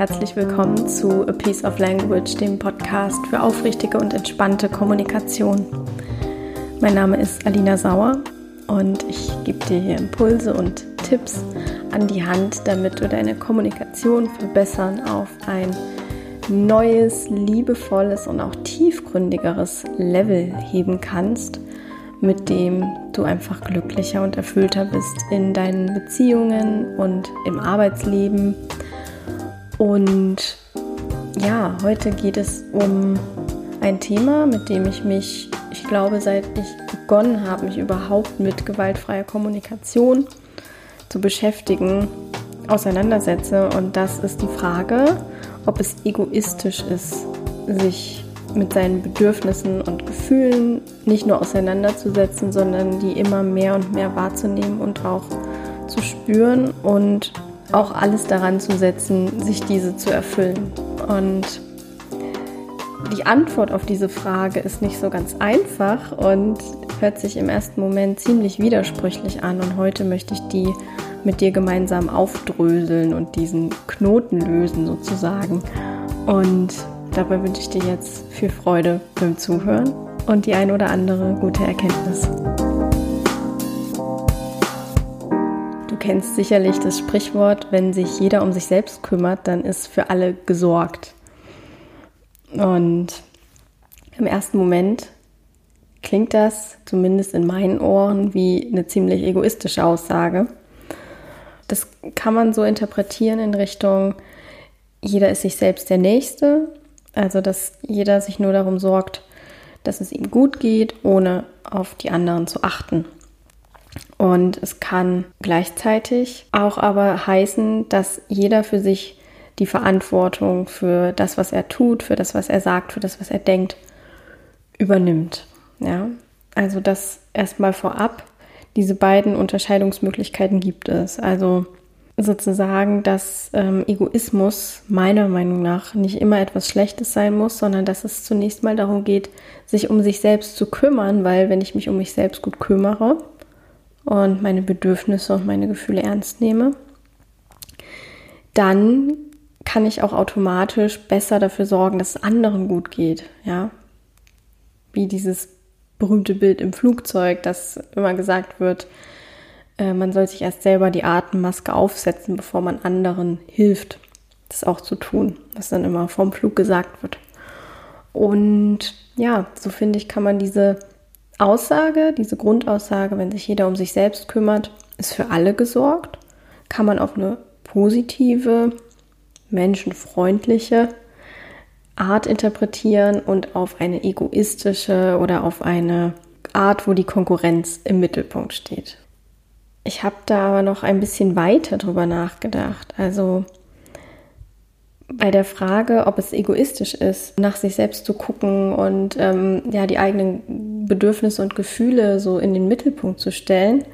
Herzlich willkommen zu A Piece of Language, dem Podcast für aufrichtige und entspannte Kommunikation. Mein Name ist Alina Sauer und ich gebe dir hier Impulse und Tipps an die Hand, damit du deine Kommunikation verbessern auf ein neues, liebevolles und auch tiefgründigeres Level heben kannst, mit dem du einfach glücklicher und erfüllter bist in deinen Beziehungen und im Arbeitsleben. Und ja, heute geht es um ein Thema, mit dem ich mich, ich glaube, seit ich begonnen habe, mich überhaupt mit gewaltfreier Kommunikation zu beschäftigen, auseinandersetze. Und das ist die Frage, ob es egoistisch ist, sich mit seinen Bedürfnissen und Gefühlen nicht nur auseinanderzusetzen, sondern die immer mehr und mehr wahrzunehmen und auch zu spüren und auch alles daran zu setzen, sich diese zu erfüllen. Und die Antwort auf diese Frage ist nicht so ganz einfach und hört sich im ersten Moment ziemlich widersprüchlich an. Und heute möchte ich die mit dir gemeinsam aufdröseln und diesen Knoten lösen sozusagen. Und dabei wünsche ich dir jetzt viel Freude beim Zuhören und die ein oder andere gute Erkenntnis. Kennst sicherlich das Sprichwort, wenn sich jeder um sich selbst kümmert, dann ist für alle gesorgt. Und im ersten Moment klingt das, zumindest in meinen Ohren, wie eine ziemlich egoistische Aussage. Das kann man so interpretieren in Richtung, jeder ist sich selbst der Nächste, also dass jeder sich nur darum sorgt, dass es ihm gut geht, ohne auf die anderen zu achten. Und es kann gleichzeitig auch aber heißen, dass jeder für sich die Verantwortung für das, was er tut, für das, was er sagt, für das, was er denkt, übernimmt. Ja, also das erstmal vorab diese beiden Unterscheidungsmöglichkeiten gibt es. Also sozusagen, dass ähm, Egoismus meiner Meinung nach nicht immer etwas Schlechtes sein muss, sondern dass es zunächst mal darum geht, sich um sich selbst zu kümmern, weil wenn ich mich um mich selbst gut kümmere und meine Bedürfnisse und meine Gefühle ernst nehme, dann kann ich auch automatisch besser dafür sorgen, dass es anderen gut geht, ja. Wie dieses berühmte Bild im Flugzeug, das immer gesagt wird, äh, man soll sich erst selber die Atemmaske aufsetzen, bevor man anderen hilft, das auch zu tun, was dann immer vom Flug gesagt wird. Und ja, so finde ich, kann man diese Aussage, diese Grundaussage, wenn sich jeder um sich selbst kümmert, ist für alle gesorgt, kann man auf eine positive, menschenfreundliche Art interpretieren und auf eine egoistische oder auf eine Art, wo die Konkurrenz im Mittelpunkt steht. Ich habe da aber noch ein bisschen weiter drüber nachgedacht. Also bei der Frage, ob es egoistisch ist, nach sich selbst zu gucken und ähm, ja die eigenen Bedürfnisse und Gefühle so in den Mittelpunkt zu stellen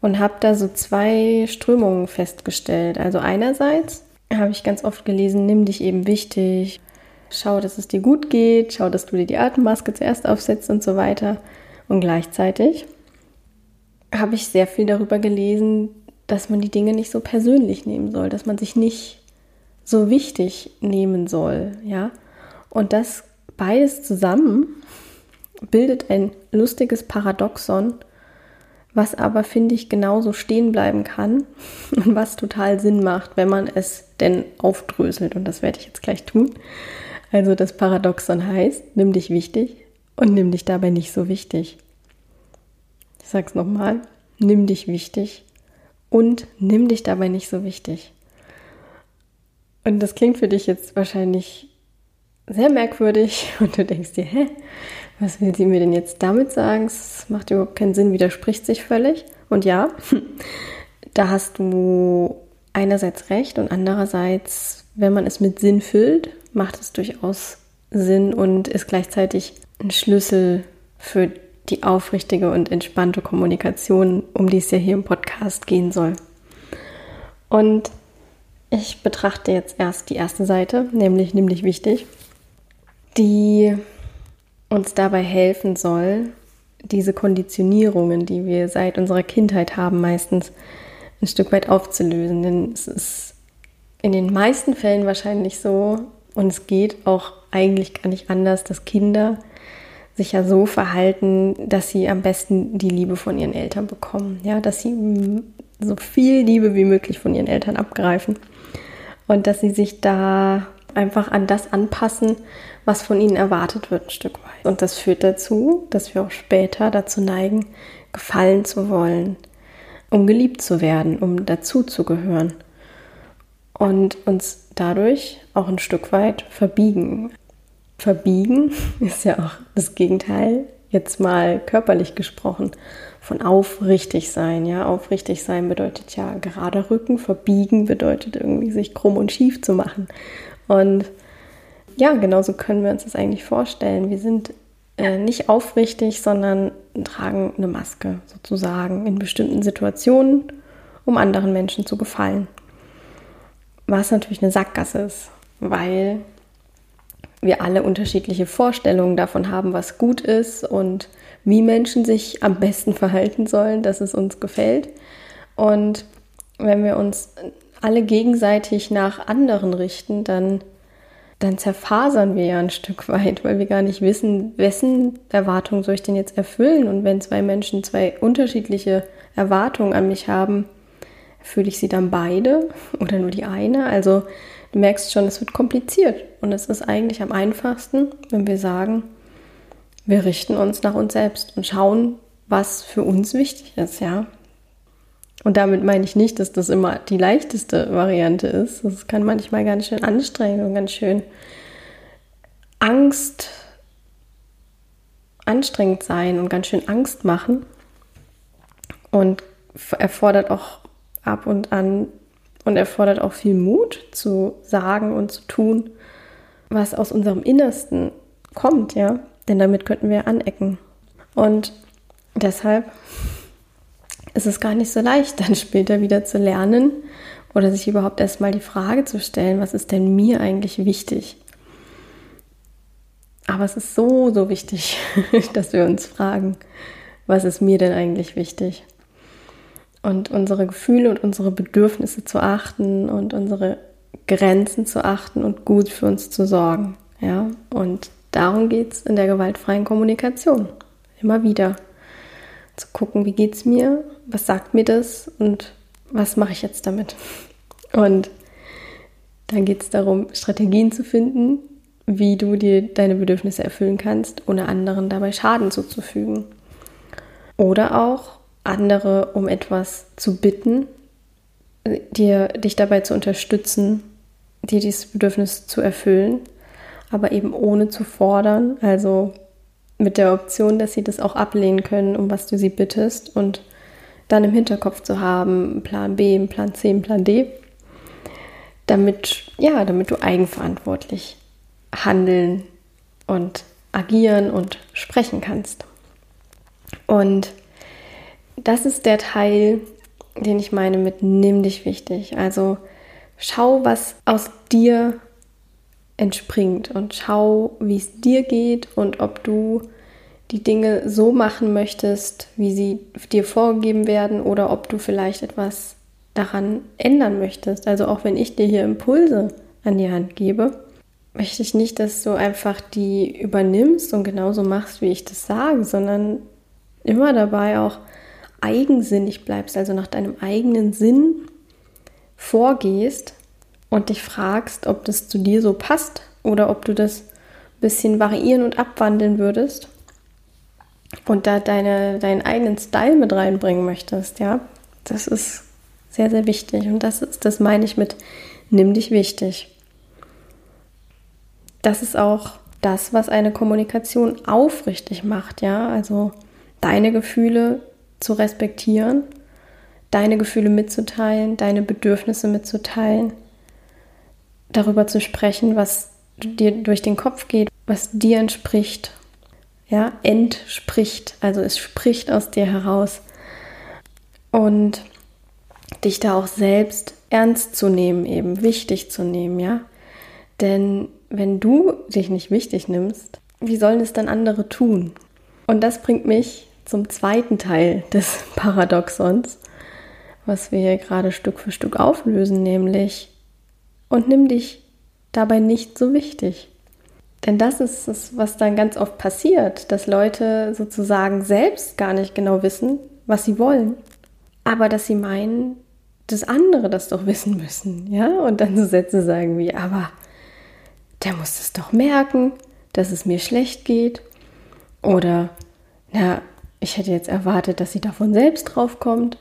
und habe da so zwei Strömungen festgestellt. Also einerseits habe ich ganz oft gelesen, nimm dich eben wichtig, schau, dass es dir gut geht, schau, dass du dir die Atemmaske zuerst aufsetzt und so weiter. Und gleichzeitig habe ich sehr viel darüber gelesen, dass man die Dinge nicht so persönlich nehmen soll, dass man sich nicht so wichtig nehmen soll, ja. Und das beides zusammen bildet ein lustiges Paradoxon, was aber, finde ich, genauso stehen bleiben kann und was total Sinn macht, wenn man es denn aufdröselt. Und das werde ich jetzt gleich tun. Also das Paradoxon heißt, nimm dich wichtig und nimm dich dabei nicht so wichtig. Ich sage es nochmal, nimm dich wichtig und nimm dich dabei nicht so wichtig. Und das klingt für dich jetzt wahrscheinlich sehr merkwürdig und du denkst dir, hä, was will sie mir denn jetzt damit sagen? Es macht überhaupt keinen Sinn, widerspricht sich völlig. Und ja, da hast du einerseits recht und andererseits, wenn man es mit Sinn füllt, macht es durchaus Sinn und ist gleichzeitig ein Schlüssel für die aufrichtige und entspannte Kommunikation, um die es ja hier im Podcast gehen soll. Und ich betrachte jetzt erst die erste Seite, nämlich nämlich wichtig, die uns dabei helfen soll, diese Konditionierungen, die wir seit unserer Kindheit haben, meistens ein Stück weit aufzulösen. Denn es ist in den meisten Fällen wahrscheinlich so, und es geht auch eigentlich gar nicht anders, dass Kinder sich ja so verhalten, dass sie am besten die Liebe von ihren Eltern bekommen. Ja, dass sie so viel Liebe wie möglich von ihren Eltern abgreifen und dass sie sich da einfach an das anpassen, was von ihnen erwartet wird, ein Stück weit. Und das führt dazu, dass wir auch später dazu neigen, gefallen zu wollen, um geliebt zu werden, um dazu zu gehören und uns dadurch auch ein Stück weit verbiegen. Verbiegen ist ja auch das Gegenteil, jetzt mal körperlich gesprochen, von aufrichtig sein. Ja, aufrichtig sein bedeutet ja gerade Rücken, verbiegen bedeutet irgendwie sich krumm und schief zu machen. Und ja, genauso können wir uns das eigentlich vorstellen. Wir sind äh, nicht aufrichtig, sondern tragen eine Maske sozusagen in bestimmten Situationen, um anderen Menschen zu gefallen. Was natürlich eine Sackgasse ist, weil wir alle unterschiedliche Vorstellungen davon haben, was gut ist und wie Menschen sich am besten verhalten sollen, dass es uns gefällt. Und wenn wir uns alle gegenseitig nach anderen richten, dann, dann zerfasern wir ja ein Stück weit, weil wir gar nicht wissen, wessen Erwartungen soll ich denn jetzt erfüllen. Und wenn zwei Menschen zwei unterschiedliche Erwartungen an mich haben, fühle ich sie dann beide oder nur die eine? Also Du merkst schon, es wird kompliziert und es ist eigentlich am einfachsten, wenn wir sagen, wir richten uns nach uns selbst und schauen, was für uns wichtig ist, ja. Und damit meine ich nicht, dass das immer die leichteste Variante ist. Das kann manchmal ganz schön anstrengend und ganz schön Angst anstrengend sein und ganz schön Angst machen und erfordert auch ab und an und erfordert auch viel Mut zu sagen und zu tun, was aus unserem Innersten kommt, ja. Denn damit könnten wir anecken. Und deshalb ist es gar nicht so leicht, dann später wieder zu lernen oder sich überhaupt erstmal die Frage zu stellen, was ist denn mir eigentlich wichtig? Aber es ist so, so wichtig, dass wir uns fragen, was ist mir denn eigentlich wichtig? und unsere Gefühle und unsere Bedürfnisse zu achten und unsere Grenzen zu achten und gut für uns zu sorgen. Ja, und darum geht es in der gewaltfreien Kommunikation. Immer wieder zu gucken, wie geht es mir, was sagt mir das und was mache ich jetzt damit. Und dann geht es darum, Strategien zu finden, wie du dir deine Bedürfnisse erfüllen kannst, ohne anderen dabei Schaden zuzufügen. Oder auch andere um etwas zu bitten, dir, dich dabei zu unterstützen, dir dieses Bedürfnis zu erfüllen, aber eben ohne zu fordern, also mit der Option, dass sie das auch ablehnen können, um was du sie bittest und dann im Hinterkopf zu haben, Plan B, Plan C, Plan D, damit, ja, damit du eigenverantwortlich handeln und agieren und sprechen kannst. Und das ist der Teil, den ich meine mit nimm dich wichtig. Also schau, was aus dir entspringt und schau, wie es dir geht und ob du die Dinge so machen möchtest, wie sie dir vorgegeben werden oder ob du vielleicht etwas daran ändern möchtest. Also auch wenn ich dir hier Impulse an die Hand gebe, möchte ich nicht, dass du einfach die übernimmst und genauso machst, wie ich das sage, sondern immer dabei auch eigensinnig bleibst, also nach deinem eigenen Sinn vorgehst und dich fragst, ob das zu dir so passt oder ob du das ein bisschen variieren und abwandeln würdest und da deine, deinen eigenen Style mit reinbringen möchtest, ja, das ist sehr, sehr wichtig. Und das ist, das meine ich mit nimm dich wichtig. Das ist auch das, was eine Kommunikation aufrichtig macht, ja. Also deine Gefühle zu respektieren, deine Gefühle mitzuteilen, deine Bedürfnisse mitzuteilen, darüber zu sprechen, was dir durch den Kopf geht, was dir entspricht. Ja, entspricht, also es spricht aus dir heraus. Und dich da auch selbst ernst zu nehmen, eben wichtig zu nehmen, ja? Denn wenn du dich nicht wichtig nimmst, wie sollen es dann andere tun? Und das bringt mich zum zweiten Teil des Paradoxons, was wir hier gerade Stück für Stück auflösen, nämlich und nimm dich dabei nicht so wichtig. Denn das ist es, was dann ganz oft passiert, dass Leute sozusagen selbst gar nicht genau wissen, was sie wollen, aber dass sie meinen, dass andere das doch wissen müssen, ja? Und dann so Sätze sagen wie, aber der muss es doch merken, dass es mir schlecht geht. Oder, na, ich hätte jetzt erwartet, dass sie davon selbst draufkommt,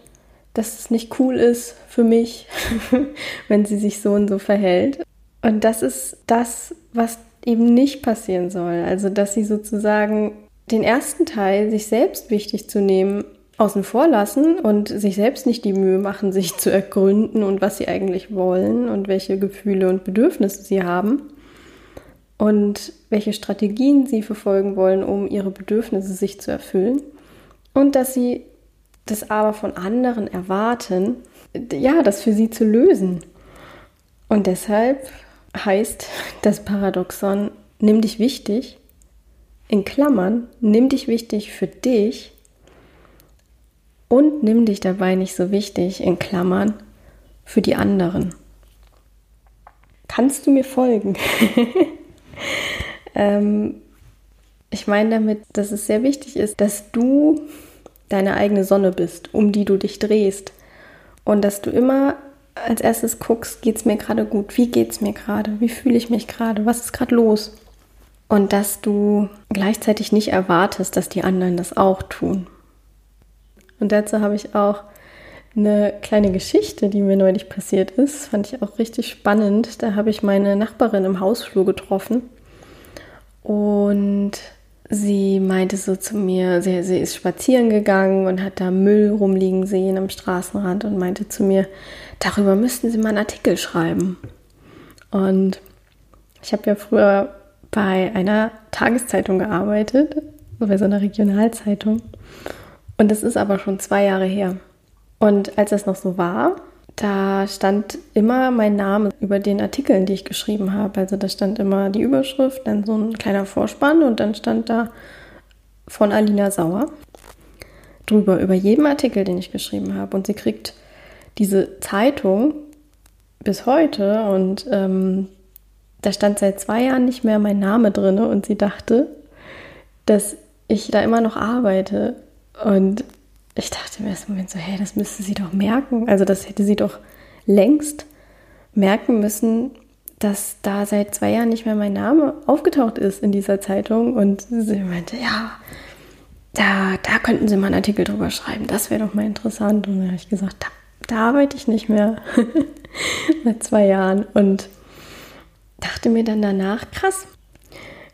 dass es nicht cool ist für mich, wenn sie sich so und so verhält. Und das ist das, was eben nicht passieren soll. Also, dass sie sozusagen den ersten Teil, sich selbst wichtig zu nehmen, außen vor lassen und sich selbst nicht die Mühe machen, sich zu ergründen und was sie eigentlich wollen und welche Gefühle und Bedürfnisse sie haben und welche Strategien sie verfolgen wollen, um ihre Bedürfnisse sich zu erfüllen und dass sie das aber von anderen erwarten, ja, das für sie zu lösen. Und deshalb heißt das Paradoxon, nimm dich wichtig, in Klammern, nimm dich wichtig für dich und nimm dich dabei nicht so wichtig, in Klammern, für die anderen. Kannst du mir folgen? ähm, ich meine damit, dass es sehr wichtig ist, dass du deine eigene Sonne bist, um die du dich drehst. Und dass du immer als erstes guckst, geht es mir gerade gut? Wie geht es mir gerade? Wie fühle ich mich gerade? Was ist gerade los? Und dass du gleichzeitig nicht erwartest, dass die anderen das auch tun. Und dazu habe ich auch eine kleine Geschichte, die mir neulich passiert ist. Fand ich auch richtig spannend. Da habe ich meine Nachbarin im Hausflur getroffen. Und sie meinte so zu mir, sie, sie ist spazieren gegangen und hat da Müll rumliegen sehen am Straßenrand und meinte zu mir, darüber müssten Sie mal einen Artikel schreiben. Und ich habe ja früher bei einer Tageszeitung gearbeitet, bei so einer Regionalzeitung. Und das ist aber schon zwei Jahre her. Und als das noch so war, da stand immer mein Name über den Artikeln, die ich geschrieben habe. Also da stand immer die Überschrift, dann so ein kleiner Vorspann und dann stand da von Alina Sauer drüber, über jeden Artikel, den ich geschrieben habe. Und sie kriegt diese Zeitung bis heute und ähm, da stand seit zwei Jahren nicht mehr mein Name drin und sie dachte, dass ich da immer noch arbeite. Und ich dachte im ersten Moment so, hey, das müsste sie doch merken. Also das hätte sie doch längst merken müssen, dass da seit zwei Jahren nicht mehr mein Name aufgetaucht ist in dieser Zeitung. Und sie meinte, ja, da, da könnten Sie mal einen Artikel drüber schreiben. Das wäre doch mal interessant. Und dann habe ich gesagt, da, da arbeite ich nicht mehr. Seit zwei Jahren. Und dachte mir dann danach, krass,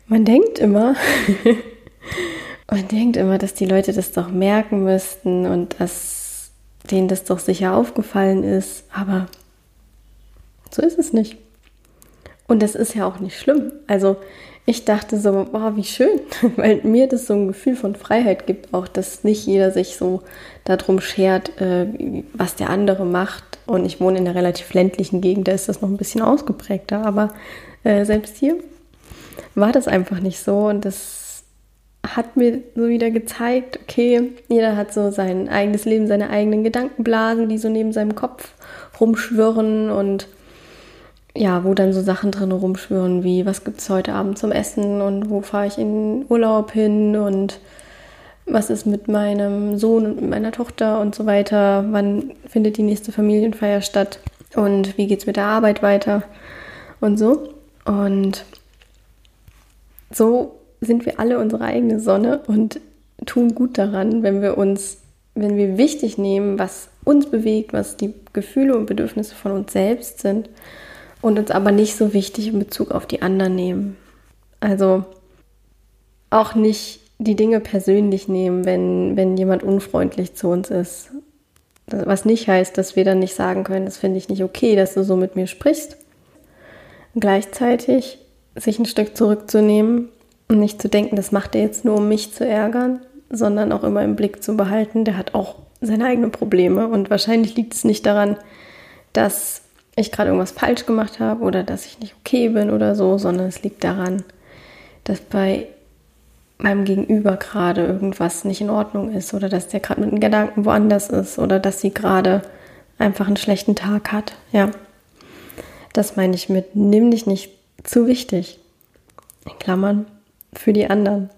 man denkt immer, man denkt immer, dass die Leute das doch merken müssten und dass denen das doch sicher aufgefallen ist, aber so ist es nicht. Und das ist ja auch nicht schlimm. Also ich dachte so, wow, wie schön, weil mir das so ein Gefühl von Freiheit gibt, auch dass nicht jeder sich so darum schert, äh, was der andere macht. Und ich wohne in einer relativ ländlichen Gegend, da ist das noch ein bisschen ausgeprägter, aber äh, selbst hier war das einfach nicht so. Und das hat mir so wieder gezeigt, okay, jeder hat so sein eigenes Leben, seine eigenen Gedankenblasen, die so neben seinem Kopf rumschwirren. Und ja, wo dann so Sachen drin rumschwirren, wie was gibt es heute Abend zum Essen und wo fahre ich in Urlaub hin und was ist mit meinem Sohn und mit meiner Tochter und so weiter, wann findet die nächste Familienfeier statt und wie geht es mit der Arbeit weiter und so. Und so sind wir alle unsere eigene Sonne und tun gut daran, wenn wir uns, wenn wir wichtig nehmen, was uns bewegt, was die Gefühle und Bedürfnisse von uns selbst sind und uns aber nicht so wichtig in Bezug auf die anderen nehmen. Also auch nicht die Dinge persönlich nehmen, wenn, wenn jemand unfreundlich zu uns ist. Was nicht heißt, dass wir dann nicht sagen können, das finde ich nicht okay, dass du so mit mir sprichst. Gleichzeitig sich ein Stück zurückzunehmen und nicht zu denken, das macht er jetzt nur, um mich zu ärgern, sondern auch immer im Blick zu behalten, der hat auch seine eigenen Probleme und wahrscheinlich liegt es nicht daran, dass ich gerade irgendwas falsch gemacht habe oder dass ich nicht okay bin oder so, sondern es liegt daran, dass bei meinem Gegenüber gerade irgendwas nicht in Ordnung ist oder dass der gerade mit den Gedanken woanders ist oder dass sie gerade einfach einen schlechten Tag hat. Ja. Das meine ich mit, nimm dich nicht zu wichtig. In Klammern, für die anderen.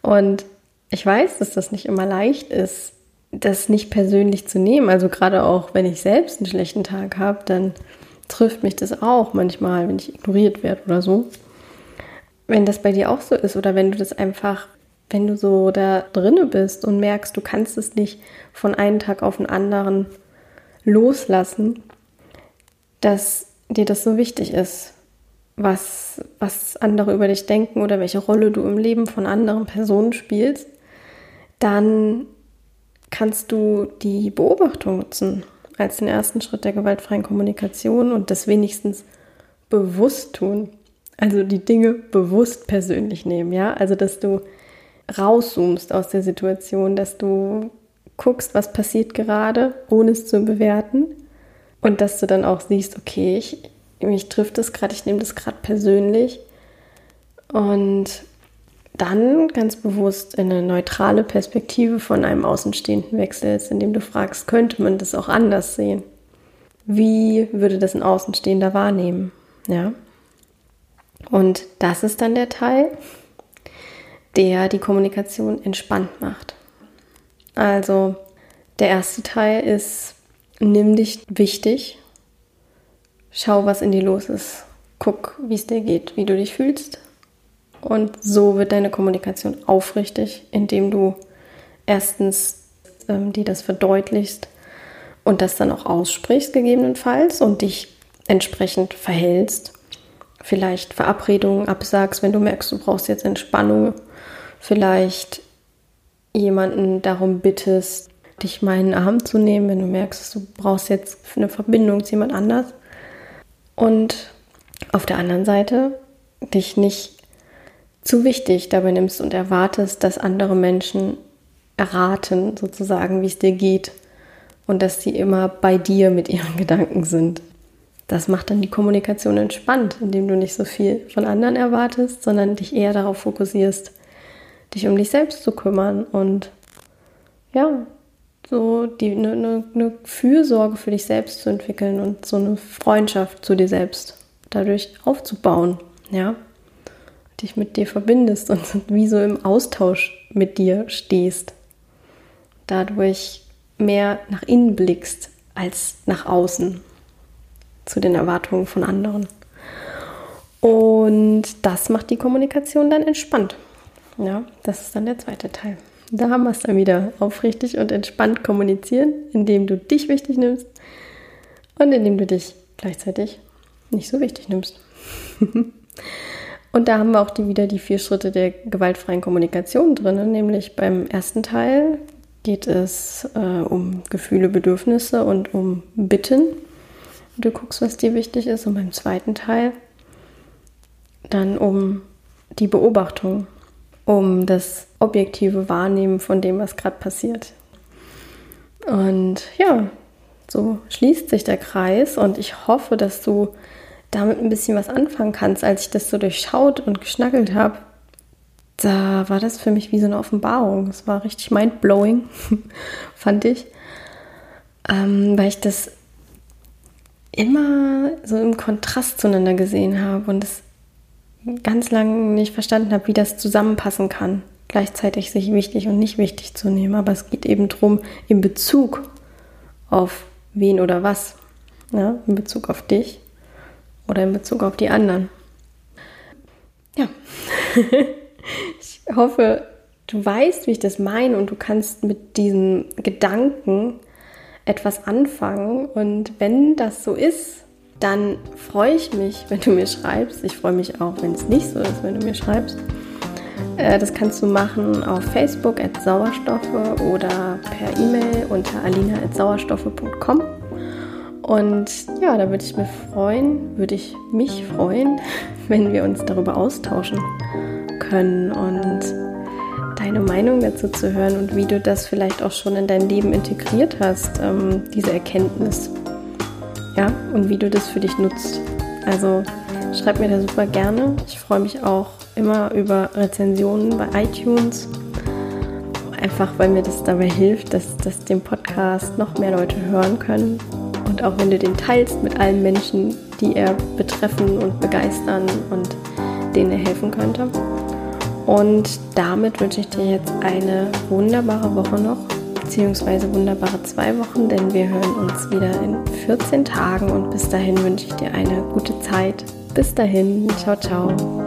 Und ich weiß, dass das nicht immer leicht ist, das nicht persönlich zu nehmen. Also gerade auch, wenn ich selbst einen schlechten Tag habe, dann trifft mich das auch manchmal, wenn ich ignoriert werde oder so. Wenn das bei dir auch so ist oder wenn du das einfach, wenn du so da drinne bist und merkst, du kannst es nicht von einem Tag auf den anderen loslassen, dass dir das so wichtig ist, was, was andere über dich denken oder welche Rolle du im Leben von anderen Personen spielst, dann kannst du die Beobachtung nutzen als den ersten Schritt der gewaltfreien Kommunikation und das wenigstens bewusst tun. Also die Dinge bewusst persönlich nehmen, ja? Also dass du rauszoomst aus der Situation, dass du guckst, was passiert gerade, ohne es zu bewerten und dass du dann auch siehst, okay, ich, mich trifft das gerade, ich nehme das gerade persönlich und dann ganz bewusst in eine neutrale Perspektive von einem Außenstehenden wechselst, indem du fragst, könnte man das auch anders sehen? Wie würde das ein Außenstehender wahrnehmen? Ja. Und das ist dann der Teil, der die Kommunikation entspannt macht. Also der erste Teil ist, nimm dich wichtig, schau, was in dir los ist, guck, wie es dir geht, wie du dich fühlst, und so wird deine Kommunikation aufrichtig, indem du erstens ähm, dir das verdeutlichst und das dann auch aussprichst gegebenenfalls und dich entsprechend verhältst. Vielleicht Verabredungen absagst, wenn du merkst, du brauchst jetzt Entspannung. Vielleicht jemanden darum bittest, dich mal in den Arm zu nehmen, wenn du merkst, du brauchst jetzt eine Verbindung zu jemand anders. Und auf der anderen Seite dich nicht zu wichtig dabei nimmst und erwartest, dass andere Menschen erraten, sozusagen, wie es dir geht und dass sie immer bei dir mit ihren Gedanken sind. Das macht dann die Kommunikation entspannt, indem du nicht so viel von anderen erwartest, sondern dich eher darauf fokussierst, dich um dich selbst zu kümmern und ja, so eine, eine, eine Fürsorge für dich selbst zu entwickeln und so eine Freundschaft zu dir selbst dadurch aufzubauen, ja dich mit dir verbindest und wie so im Austausch mit dir stehst. Dadurch mehr nach innen blickst als nach außen zu den Erwartungen von anderen. Und das macht die Kommunikation dann entspannt. Ja, das ist dann der zweite Teil. Da haben wir es dann wieder aufrichtig und entspannt kommunizieren, indem du dich wichtig nimmst und indem du dich gleichzeitig nicht so wichtig nimmst. Und da haben wir auch die, wieder die vier Schritte der gewaltfreien Kommunikation drin. Nämlich beim ersten Teil geht es äh, um Gefühle, Bedürfnisse und um Bitten. Du guckst, was dir wichtig ist. Und beim zweiten Teil dann um die Beobachtung, um das objektive Wahrnehmen von dem, was gerade passiert. Und ja, so schließt sich der Kreis und ich hoffe, dass du damit ein bisschen was anfangen kannst. Als ich das so durchschaut und geschnackelt habe, da war das für mich wie so eine Offenbarung. Es war richtig mindblowing, fand ich. Ähm, weil ich das immer so im Kontrast zueinander gesehen habe und es ganz lange nicht verstanden habe, wie das zusammenpassen kann. Gleichzeitig sich wichtig und nicht wichtig zu nehmen. Aber es geht eben darum, in Bezug auf wen oder was. Ja, in Bezug auf dich oder in Bezug auf die anderen. Ja, ich hoffe, du weißt, wie ich das meine und du kannst mit diesen Gedanken etwas anfangen. Und wenn das so ist, dann freue ich mich, wenn du mir schreibst. Ich freue mich auch, wenn es nicht so ist, wenn du mir schreibst. Äh, das kannst du machen auf Facebook at Sauerstoffe oder per E-Mail unter alina.sauerstoffe.com. Und ja, da würde ich mich freuen, würde ich mich freuen, wenn wir uns darüber austauschen können und deine Meinung dazu zu hören und wie du das vielleicht auch schon in dein Leben integriert hast, ähm, diese Erkenntnis. Ja, und wie du das für dich nutzt. Also schreib mir da super gerne. Ich freue mich auch immer über Rezensionen bei iTunes. Einfach weil mir das dabei hilft, dass, dass den Podcast noch mehr Leute hören können und auch wenn du den teilst mit allen Menschen, die er betreffen und begeistern und denen er helfen könnte. Und damit wünsche ich dir jetzt eine wunderbare Woche noch, beziehungsweise wunderbare zwei Wochen, denn wir hören uns wieder in 14 Tagen und bis dahin wünsche ich dir eine gute Zeit. Bis dahin, ciao, ciao.